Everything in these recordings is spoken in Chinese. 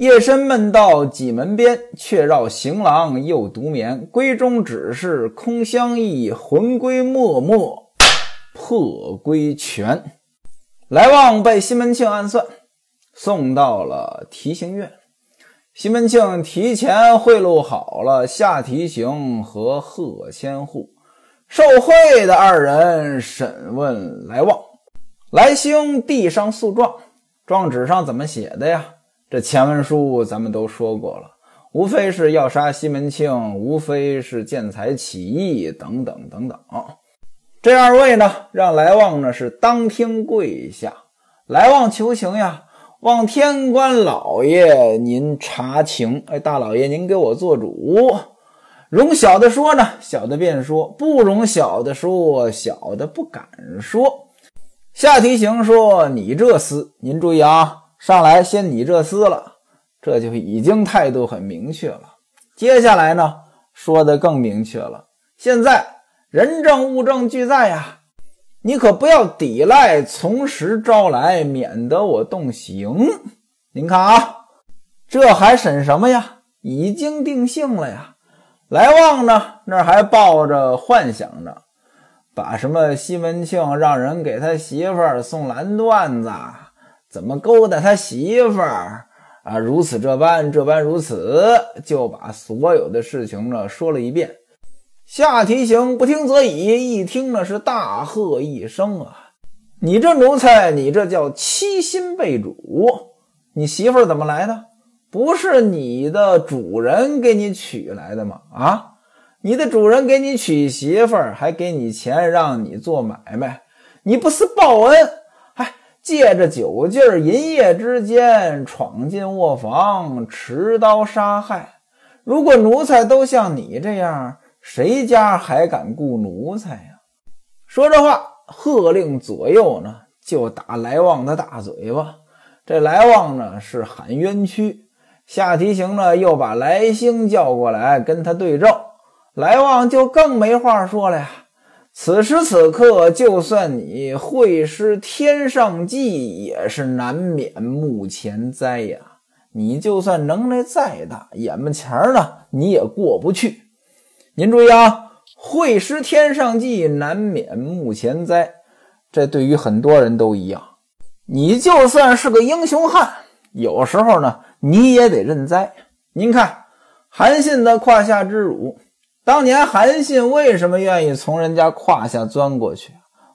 夜深闷到几门边，却绕行廊又独眠。闺中只是空相忆，魂归脉脉破归泉。来旺被西门庆暗算，送到了提刑院。西门庆提前贿赂好了夏提刑和贺千户，受贿的二人审问来旺。来兴递上诉状，状纸上怎么写的呀？这前文书咱们都说过了，无非是要杀西门庆，无非是见财起意等等等等。这二位呢，让来旺呢是当庭跪下，来旺求情呀，望天官老爷您查情。哎，大老爷您给我做主，容小的说呢，小的便说；不容小的说，小的不敢说。下提刑说：“你这厮，您注意啊。”上来先你这厮了，这就已经态度很明确了。接下来呢，说的更明确了。现在人证物证俱在呀，你可不要抵赖，从实招来，免得我动刑。您看啊，这还审什么呀？已经定性了呀。来旺呢，那还抱着幻想呢，把什么西门庆让人给他媳妇儿送蓝缎子。怎么勾搭他媳妇儿啊？如此这般，这般如此，就把所有的事情呢说了一遍。夏提刑不听则已，一听呢是大喝一声啊！你这奴才，你这叫欺心背主！你媳妇儿怎么来的？不是你的主人给你娶来的吗？啊，你的主人给你娶媳妇儿，还给你钱让你做买卖，你不是报恩？借着酒劲儿，银夜之间闯进卧房，持刀杀害。如果奴才都像你这样，谁家还敢雇奴才呀？说这话，喝令左右呢，就打来旺的大嘴巴。这来旺呢是喊冤屈，夏提刑呢又把来兴叫过来跟他对证，来旺就更没话说了呀。此时此刻，就算你会施天上计，也是难免目前灾呀。你就算能耐再大，眼巴前呢，你也过不去。您注意啊，会施天上计，难免目前灾。这对于很多人都一样。你就算是个英雄汉，有时候呢，你也得认栽。您看，韩信的胯下之辱。当年韩信为什么愿意从人家胯下钻过去？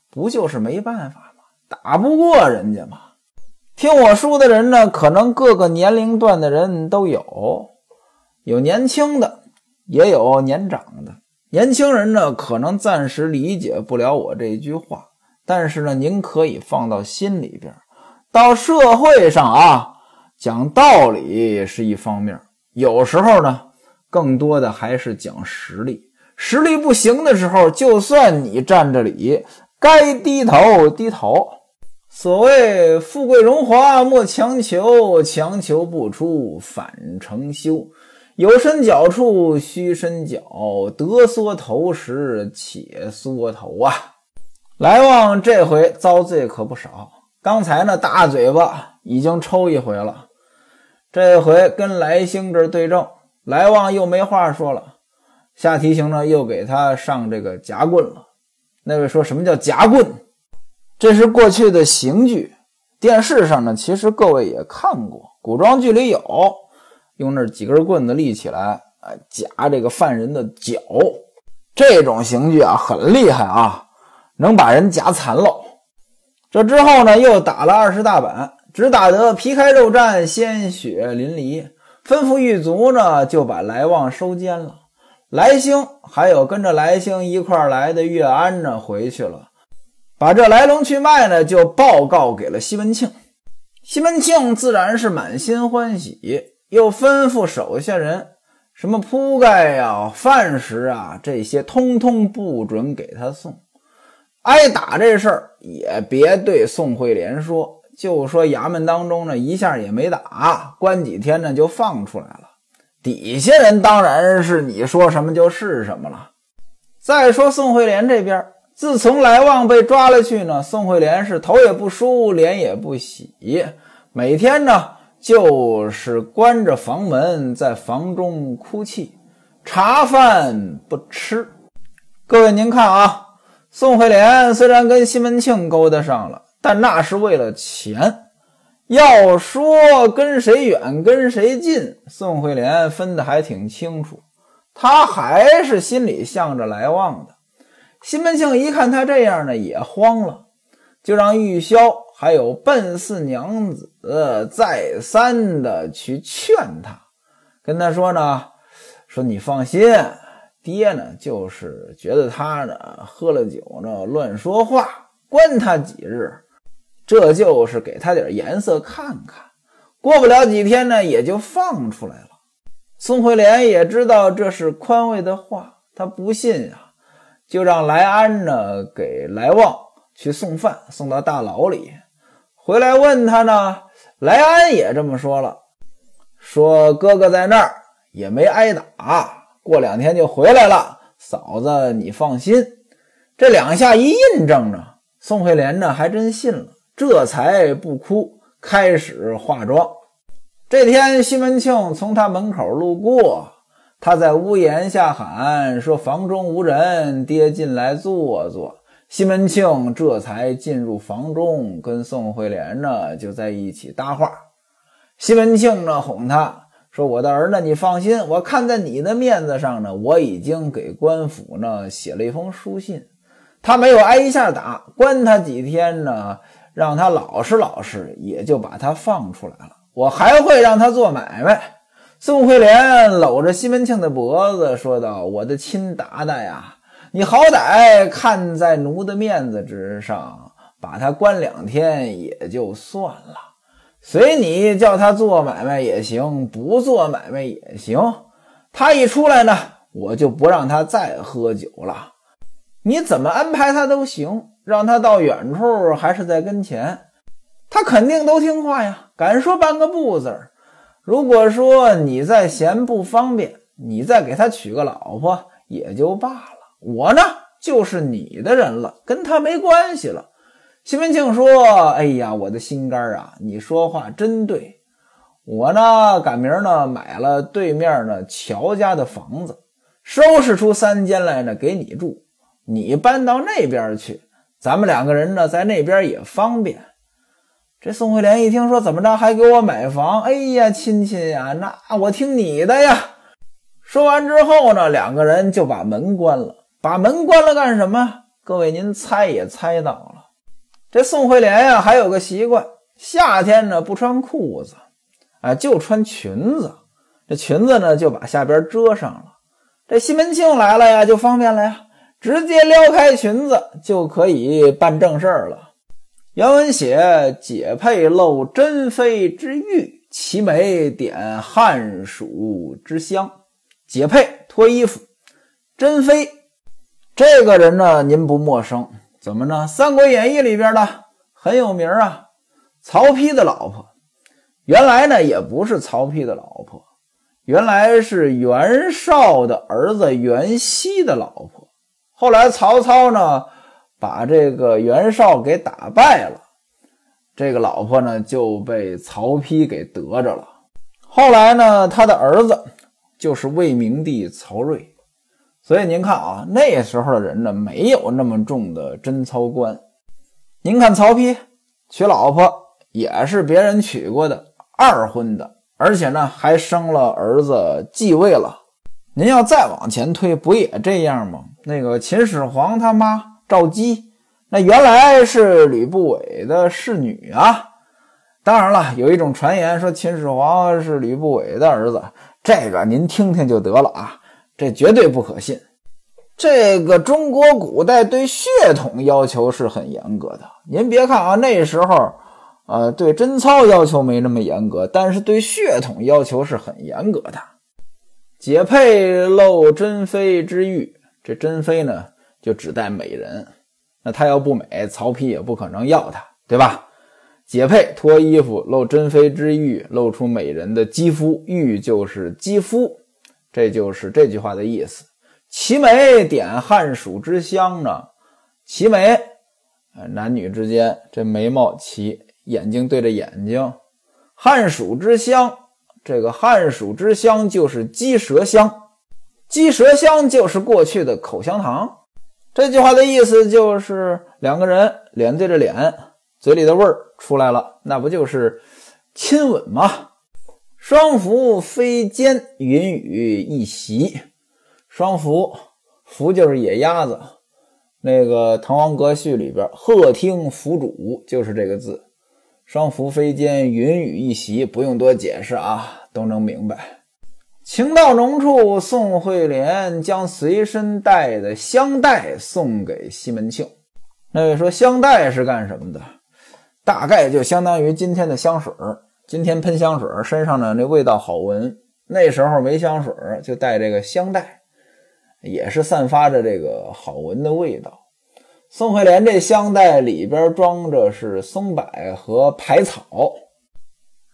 不就是没办法吗？打不过人家吗？听我书的人呢，可能各个年龄段的人都有，有年轻的，也有年长的。年轻人呢，可能暂时理解不了我这句话，但是呢，您可以放到心里边。到社会上啊，讲道理是一方面，有时候呢。更多的还是讲实力，实力不行的时候，就算你占着理，该低头低头。所谓富贵荣华莫强求，强求不出反成休。有伸脚处须伸脚，得缩头时且缩头啊！来旺这回遭罪可不少，刚才那大嘴巴已经抽一回了，这回跟来兴这对证。来旺又没话说了，下提刑呢又给他上这个夹棍了。那位说什么叫夹棍？这是过去的刑具，电视上呢其实各位也看过，古装剧里有，用那几根棍子立起来，啊夹这个犯人的脚。这种刑具啊很厉害啊，能把人夹残了。这之后呢又打了二十大板，只打得皮开肉绽，鲜血淋漓。吩咐狱卒呢，就把来旺收监了。来兴还有跟着来兴一块来的岳安呢，回去了，把这来龙去脉呢，就报告给了西门庆。西门庆自然是满心欢喜，又吩咐手下人，什么铺盖呀、饭食啊，这些通通不准给他送。挨打这事儿也别对宋惠莲说。就说衙门当中呢，一下也没打，关几天呢就放出来了。底下人当然是你说什么就是什么了。再说宋惠莲这边，自从来旺被抓了去呢，宋惠莲是头也不梳，脸也不洗，每天呢就是关着房门在房中哭泣，茶饭不吃。各位您看啊，宋惠莲虽然跟西门庆勾搭上了，但那是为了钱。要说跟谁远跟谁近，宋惠莲分得还挺清楚，她还是心里向着来旺的。西门庆一看他这样呢，也慌了，就让玉箫还有笨四娘子再三的去劝他，跟他说呢，说你放心，爹呢就是觉得他呢喝了酒呢乱说话，关他几日。这就是给他点颜色看看，过不了几天呢，也就放出来了。宋惠莲也知道这是宽慰的话，他不信啊，就让来安呢给来旺去送饭，送到大牢里。回来问他呢，来安也这么说了，说哥哥在那儿也没挨打，过两天就回来了。嫂子你放心，这两下一印证呢，宋惠莲呢还真信了。这才不哭，开始化妆。这天，西门庆从他门口路过，他在屋檐下喊说：“房中无人，爹进来坐坐。”西门庆这才进入房中，跟宋惠莲呢就在一起搭话。西门庆呢哄他说：“我的儿子，你放心，我看在你的面子上呢，我已经给官府呢写了一封书信，他没有挨一下打，关他几天呢。”让他老实老实，也就把他放出来了。我还会让他做买卖。宋惠莲搂着西门庆的脖子说道：“我的亲达达呀，你好歹看在奴的面子之上，把他关两天也就算了，随你叫他做买卖也行，不做买卖也行。他一出来呢，我就不让他再喝酒了。你怎么安排他都行。”让他到远处还是在跟前，他肯定都听话呀，敢说半个不字儿。如果说你再嫌不方便，你再给他娶个老婆也就罢了。我呢就是你的人了，跟他没关系了。西门庆说：“哎呀，我的心肝啊，你说话真对。我呢赶明儿呢买了对面呢乔家的房子，收拾出三间来呢给你住，你搬到那边去。”咱们两个人呢，在那边也方便。这宋惠莲一听说怎么着，还给我买房？哎呀，亲亲呀，那我听你的呀！说完之后呢，两个人就把门关了。把门关了干什么？各位，您猜也猜到了。这宋惠莲呀，还有个习惯，夏天呢不穿裤子，啊，就穿裙子。这裙子呢，就把下边遮上了。这西门庆来了呀，就方便了呀。直接撩开裙子就可以办正事儿了。原文写：解佩露珍妃之玉，齐眉点汉蜀之香。解佩脱衣服，珍妃这个人呢，您不陌生？怎么呢？《三国演义》里边的很有名啊。曹丕的老婆，原来呢也不是曹丕的老婆，原来是袁绍的儿子袁熙的老婆。后来曹操呢，把这个袁绍给打败了，这个老婆呢就被曹丕给得着了。后来呢，他的儿子就是魏明帝曹睿。所以您看啊，那时候的人呢，没有那么重的贞操观。您看曹丕娶老婆也是别人娶过的二婚的，而且呢还生了儿子继位了。您要再往前推，不也这样吗？那个秦始皇他妈赵姬，那原来是吕不韦的侍女啊。当然了，有一种传言说秦始皇是吕不韦的儿子，这个您听听就得了啊，这绝对不可信。这个中国古代对血统要求是很严格的。您别看啊，那时候，呃，对贞操要求没那么严格，但是对血统要求是很严格的。解佩露珍妃之玉，这珍妃呢就指代美人，那她要不美，曹丕也不可能要她，对吧？解佩脱衣服露珍妃之玉，露出美人的肌肤，玉就是肌肤，这就是这句话的意思。齐眉点汉蜀之香呢？齐眉，男女之间这眉毛齐，眼睛对着眼睛，汉蜀之乡，这个旱暑之乡就是鸡舌乡，鸡舌乡就是过去的口香糖。这句话的意思就是两个人脸对着脸，嘴里的味儿出来了，那不就是亲吻吗？双福飞间，云雨一席。双福，福就是野鸭子。那个《滕王阁序》里边，“鹤听凫渚”就是这个字。双福飞间，云雨一席，不用多解释啊，都能明白。情到浓处，宋惠莲将随身带的香袋送给西门庆。那位说香袋是干什么的？大概就相当于今天的香水今天喷香水身上呢那味道好闻。那时候没香水就带这个香袋。也是散发着这个好闻的味道。宋惠莲这香袋里边装着是松柏和排草，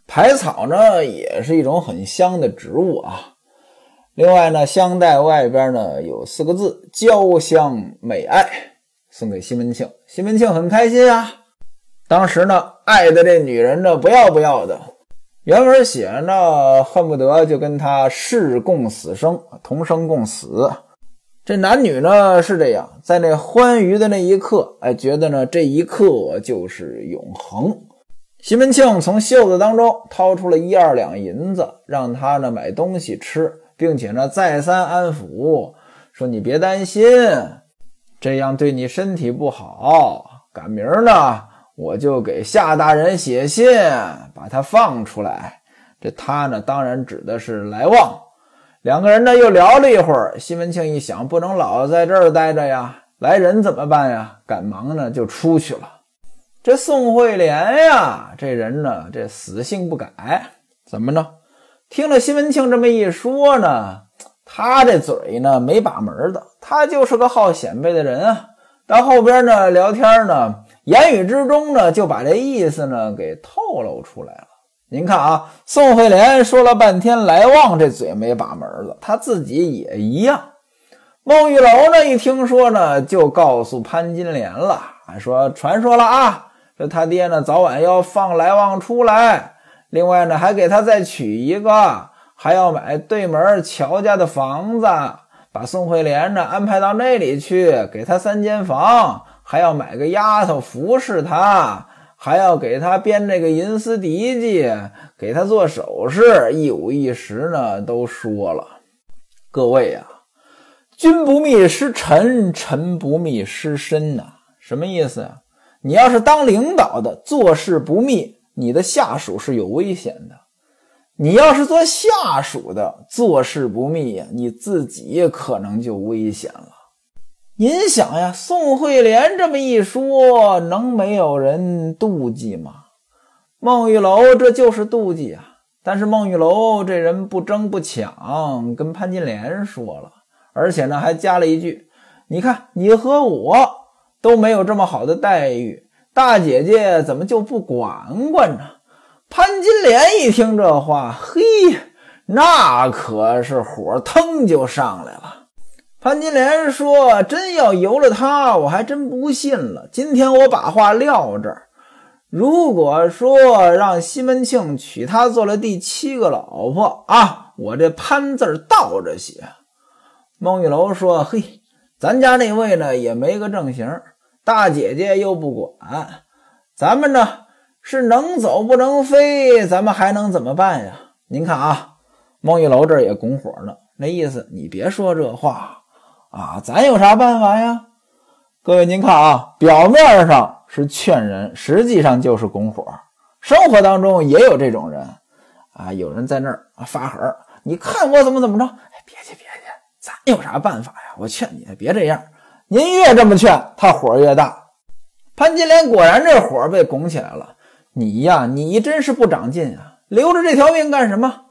排草呢也是一种很香的植物啊。另外呢，香袋外边呢有四个字“娇香美爱”，送给西门庆。西门庆很开心啊。当时呢，爱的这女人呢不要不要的，原文写呢恨不得就跟他誓共死生，同生共死。这男女呢是这样，在那欢愉的那一刻，哎，觉得呢这一刻就是永恒。西门庆从袖子当中掏出了一二两银子，让他呢买东西吃，并且呢再三安抚说：“你别担心，这样对你身体不好。赶明儿呢，我就给夏大人写信，把他放出来。这他呢，当然指的是来旺。”两个人呢又聊了一会儿，西门庆一想，不能老在这儿待着呀，来人怎么办呀？赶忙呢就出去了。这宋惠莲呀，这人呢这死性不改，怎么着？听了西门庆这么一说呢，他这嘴呢没把门的，他就是个好显摆的人啊。到后边呢聊天呢，言语之中呢就把这意思呢给透露出来了。您看啊，宋惠莲说了半天，来旺这嘴没把门了，他自己也一样。孟玉楼呢，一听说呢，就告诉潘金莲了，说传说了啊，说他爹呢早晚要放来旺出来，另外呢还给他再娶一个，还要买对门乔家的房子，把宋惠莲呢安排到那里去，给他三间房，还要买个丫头服侍他。还要给他编这个银丝笛记，给他做首饰，一五一十呢，都说了。各位啊，君不密失臣，臣不密失身呐。什么意思啊？你要是当领导的，做事不密，你的下属是有危险的；你要是做下属的，做事不密呀，你自己可能就危险了。您想呀，宋惠莲这么一说，能没有人妒忌吗？孟玉楼这就是妒忌啊！但是孟玉楼这人不争不抢，跟潘金莲说了，而且呢还加了一句：“你看，你和我都没有这么好的待遇，大姐姐怎么就不管管呢？”潘金莲一听这话，嘿，那可是火腾就上来了。潘金莲说：“真要由了他，我还真不信了。今天我把话撂这儿，如果说让西门庆娶她做了第七个老婆啊，我这潘字倒着写。”孟玉楼说：“嘿，咱家那位呢也没个正形，大姐姐又不管，咱们呢是能走不能飞，咱们还能怎么办呀？您看啊，孟玉楼这也拱火呢，那意思你别说这话。”啊，咱有啥办法呀？各位，您看啊，表面上是劝人，实际上就是拱火。生活当中也有这种人啊，有人在那儿发狠，你看我怎么怎么着？哎，别去别去，咱有啥办法呀？我劝你别这样。您越这么劝，他火越大。潘金莲果然这火被拱起来了。你呀，你真是不长进啊！留着这条命干什么？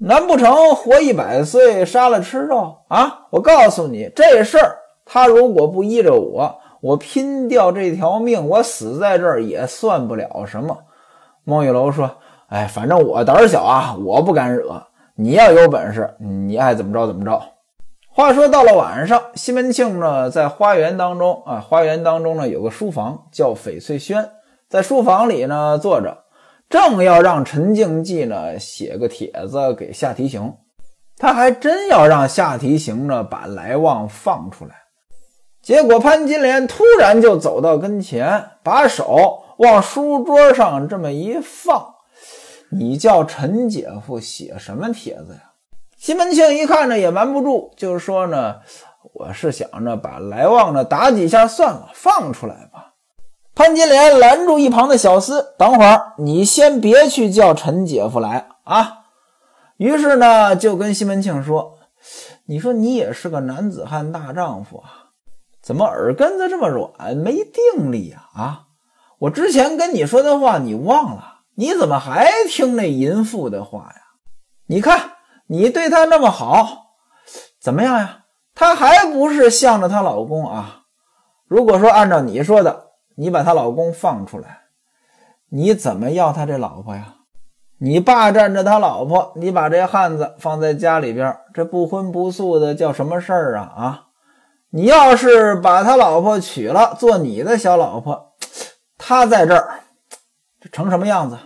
难不成活一百岁，杀了吃肉啊？我告诉你，这事儿他如果不依着我，我拼掉这条命，我死在这儿也算不了什么。孟玉楼说：“哎，反正我胆小啊，我不敢惹。你要有本事，你爱怎么着怎么着。”话说到了晚上，西门庆呢在花园当中啊，花园当中呢有个书房叫翡翠轩，在书房里呢坐着。正要让陈静济呢写个帖子给夏提刑，他还真要让夏提刑呢把来旺放出来。结果潘金莲突然就走到跟前，把手往书桌上这么一放：“你叫陈姐夫写什么帖子呀？”西门庆一看呢，也瞒不住，就说呢。我是想着把来旺呢打几下算了，放出来吧。潘金莲拦住一旁的小厮：“等会儿你先别去叫陈姐夫来啊。”于是呢，就跟西门庆说：“你说你也是个男子汉大丈夫啊，怎么耳根子这么软，没定力呀？啊，我之前跟你说的话你忘了？你怎么还听那淫妇的话呀？你看你对她那么好，怎么样呀？”她还不是向着她老公啊？如果说按照你说的，你把她老公放出来，你怎么要他这老婆呀？你霸占着他老婆，你把这汉子放在家里边，这不婚不素的叫什么事儿啊？啊！你要是把他老婆娶了，做你的小老婆，他在这儿，这成什么样子？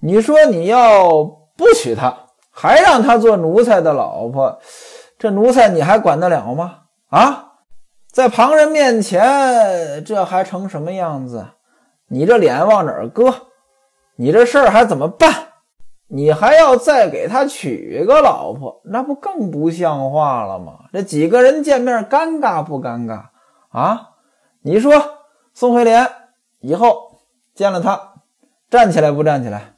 你说你要不娶她，还让他做奴才的老婆？这奴才你还管得了吗？啊，在旁人面前，这还成什么样子？你这脸往哪儿搁？你这事儿还怎么办？你还要再给他娶个老婆，那不更不像话了吗？这几个人见面，尴尬不尴尬啊？你说宋回莲以后见了他，站起来不站起来？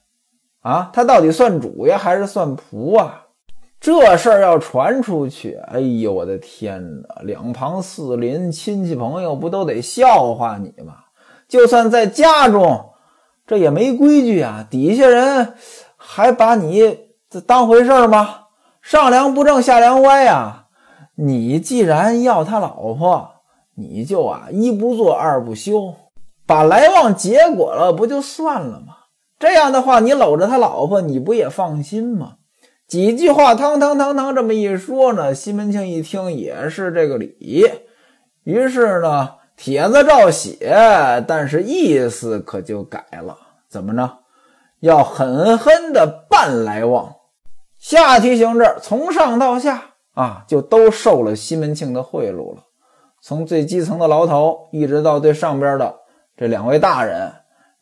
啊，他到底算主呀，还是算仆啊？这事儿要传出去，哎呦我的天哪！两旁四邻亲戚朋友不都得笑话你吗？就算在家中，这也没规矩啊！底下人还把你当回事儿吗？上梁不正下梁歪呀！你既然要他老婆，你就啊一不做二不休，把来往结果了不就算了吗？这样的话，你搂着他老婆，你不也放心吗？几句话，汤汤汤汤这么一说呢，西门庆一听也是这个理，于是呢，帖子照写，但是意思可就改了。怎么着？要狠狠的办来往。下提刑这从上到下啊，就都受了西门庆的贿赂了。从最基层的牢头，一直到最上边的这两位大人，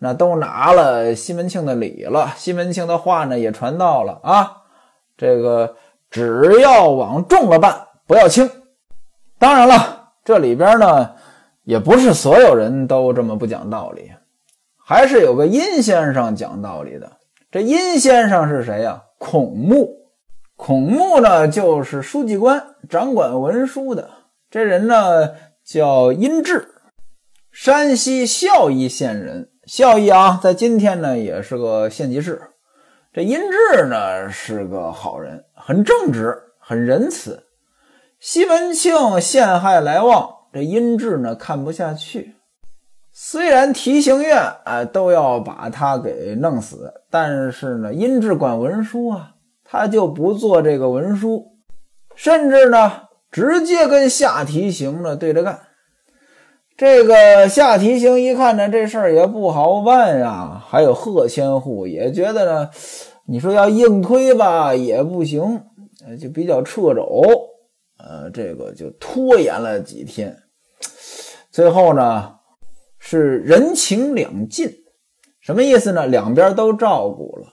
那都拿了西门庆的礼了。西门庆的话呢，也传到了啊。这个只要往重了办，不要轻。当然了，这里边呢，也不是所有人都这么不讲道理，还是有个殷先生讲道理的。这殷先生是谁呀？孔目。孔目呢，就是书记官，掌管文书的。这人呢，叫殷志，山西孝义县人。孝义啊，在今天呢，也是个县级市。这殷志呢是个好人，很正直，很仁慈。西门庆陷害来旺，这殷志呢看不下去。虽然提刑院啊都要把他给弄死，但是呢，殷志管文书啊，他就不做这个文书，甚至呢直接跟下提刑呢对着干。这个下提刑一看呢，这事儿也不好办呀。还有贺千户也觉得呢。你说要硬推吧也不行，就比较掣肘，呃，这个就拖延了几天。最后呢，是人情两尽，什么意思呢？两边都照顾了，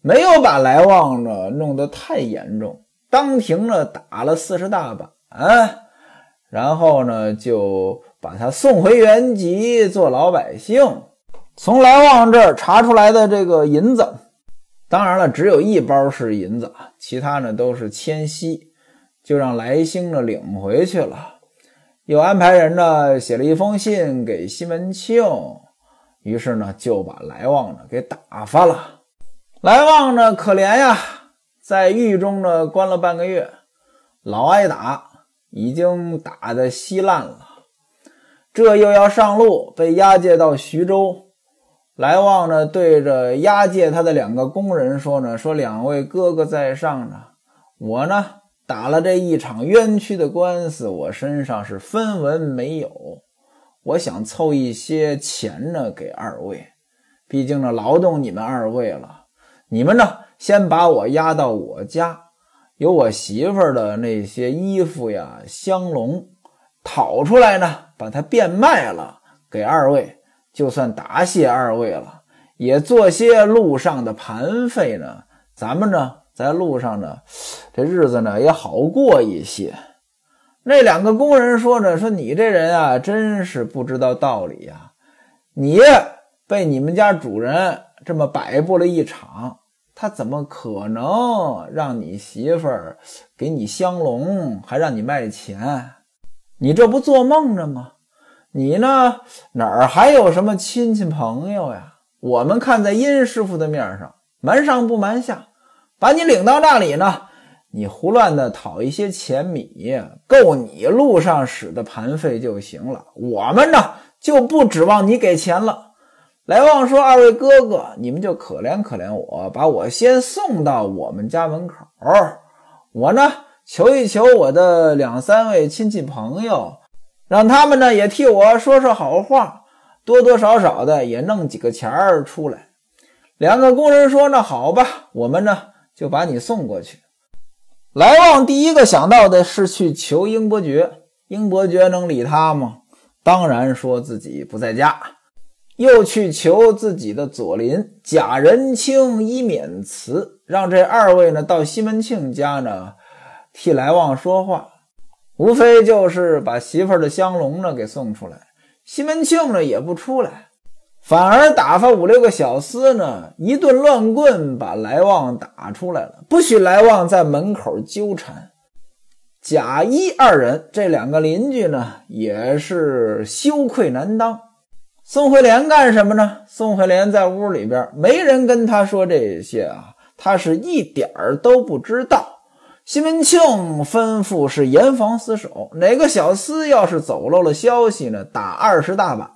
没有把来往呢弄得太严重。当庭呢打了四十大板，然后呢就把他送回原籍做老百姓。从来旺这儿查出来的这个银子。当然了，只有一包是银子，其他呢都是铅锡，就让来兴呢领回去了。又安排人呢写了一封信给西门庆，于是呢就把来旺呢给打发了。来旺呢可怜呀，在狱中呢关了半个月，老挨打，已经打得稀烂了。这又要上路，被押解到徐州。来旺呢，对着押解他的两个工人说呢：“说两位哥哥在上呢，我呢打了这一场冤屈的官司，我身上是分文没有，我想凑一些钱呢给二位，毕竟呢，劳动你们二位了。你们呢，先把我押到我家，有我媳妇儿的那些衣服呀、香笼，讨出来呢，把它变卖了，给二位，就算答谢二位了，也做些路上的盘费呢。咱们呢，在路上呢，这日子呢也好过一些。那两个工人说着：“说你这人啊，真是不知道道理呀！你被你们家主人这么摆布了一场。”他怎么可能让你媳妇儿给你香笼，还让你卖钱？你这不做梦呢吗？你呢哪儿还有什么亲戚朋友呀？我们看在殷师傅的面上，瞒上不瞒下，把你领到那里呢，你胡乱的讨一些钱米，够你路上使的盘费就行了。我们呢就不指望你给钱了。来旺说：“二位哥哥，你们就可怜可怜我，把我先送到我们家门口。我呢，求一求我的两三位亲戚朋友，让他们呢也替我说说好话，多多少少的也弄几个钱儿出来。”两个工人说：“那好吧，我们呢就把你送过去。”来旺第一个想到的是去求英伯爵，英伯爵能理他吗？当然说自己不在家。又去求自己的左邻贾仁清伊免慈，让这二位呢到西门庆家呢替来旺说话，无非就是把媳妇儿的香笼呢给送出来。西门庆呢也不出来，反而打发五六个小厮呢一顿乱棍把来旺打出来了，不许来旺在门口纠缠。贾一二人这两个邻居呢也是羞愧难当。宋惠莲干什么呢？宋惠莲在屋里边，没人跟他说这些啊，他是一点儿都不知道。西门庆吩咐是严防死守，哪个小厮要是走漏了消息呢，打二十大板。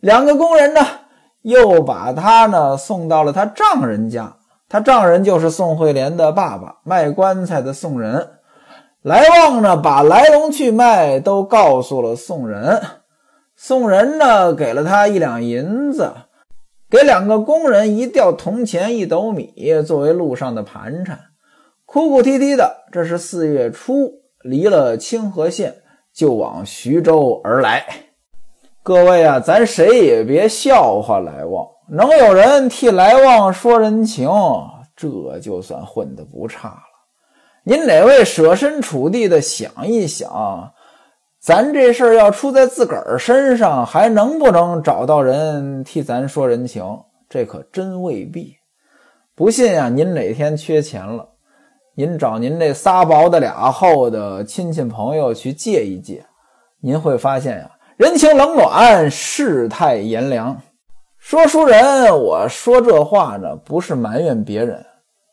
两个工人呢，又把他呢送到了他丈人家，他丈人就是宋惠莲的爸爸，卖棺材的宋仁。来旺呢，把来龙去脉都告诉了宋仁。宋仁呢，给了他一两银子，给两个工人一吊铜钱一斗米，作为路上的盘缠。哭哭啼啼的，这是四月初，离了清河县，就往徐州而来。各位啊，咱谁也别笑话来旺，能有人替来旺说人情，这就算混得不差了。您哪位设身处地的想一想？咱这事儿要出在自个儿身上，还能不能找到人替咱说人情？这可真未必。不信啊，您哪天缺钱了，您找您这仨薄的俩厚的亲戚朋友去借一借，您会发现呀，人情冷暖，世态炎凉。说书人，我说这话呢，不是埋怨别人，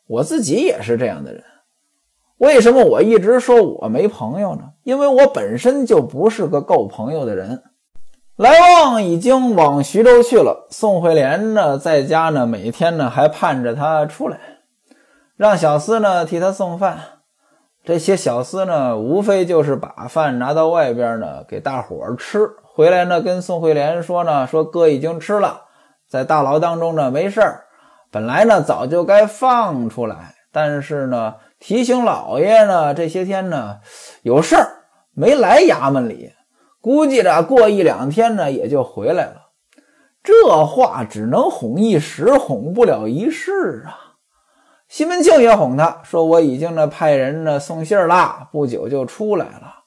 我自己也是这样的人。为什么我一直说我没朋友呢？因为我本身就不是个够朋友的人。来旺已经往徐州去了，宋惠莲呢，在家呢，每天呢还盼着他出来，让小厮呢替他送饭。这些小厮呢，无非就是把饭拿到外边呢给大伙儿吃，回来呢跟宋惠莲说呢，说哥已经吃了，在大牢当中呢没事儿，本来呢早就该放出来，但是呢。提醒老爷呢，这些天呢有事儿没来衙门里，估计着过一两天呢也就回来了。这话只能哄一时，哄不了一世啊。西门庆也哄他说：“我已经呢派人呢送信儿了，不久就出来了。”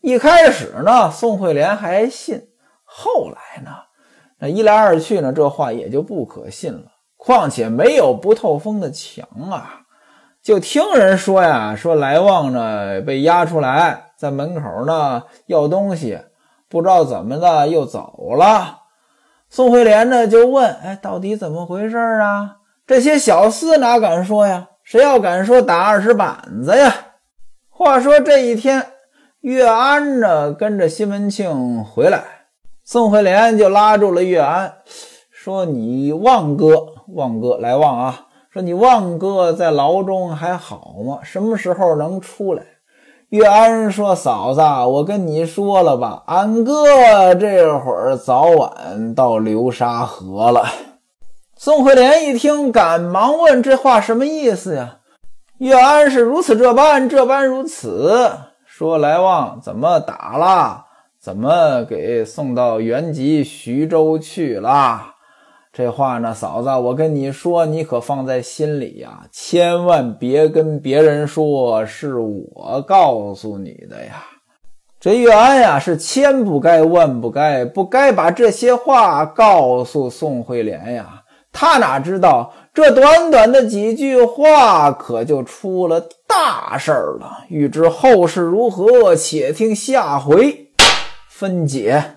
一开始呢，宋惠莲还信，后来呢，那一来二去呢，这话也就不可信了。况且没有不透风的墙啊。就听人说呀，说来旺呢被押出来，在门口呢要东西，不知道怎么的又走了。宋惠莲呢就问：“哎，到底怎么回事啊？”这些小厮哪敢说呀？谁要敢说打二十板子呀？话说这一天，岳安呢跟着西门庆回来，宋惠莲就拉住了岳安，说：“你旺哥，旺哥来旺啊！”说你旺哥在牢中还好吗？什么时候能出来？岳安说：“嫂子，我跟你说了吧，俺哥这会儿早晚到流沙河了。”宋惠莲一听，赶忙问：“这话什么意思呀？”岳安是如此这般，这般如此说：“来旺怎么打了？怎么给送到原籍徐州去了？”这话呢，嫂子，我跟你说，你可放在心里呀，千万别跟别人说是我告诉你的呀。这岳安呀，是千不该万不该，不该把这些话告诉宋惠莲呀。他哪知道，这短短的几句话，可就出了大事儿了。欲知后事如何，且听下回分解。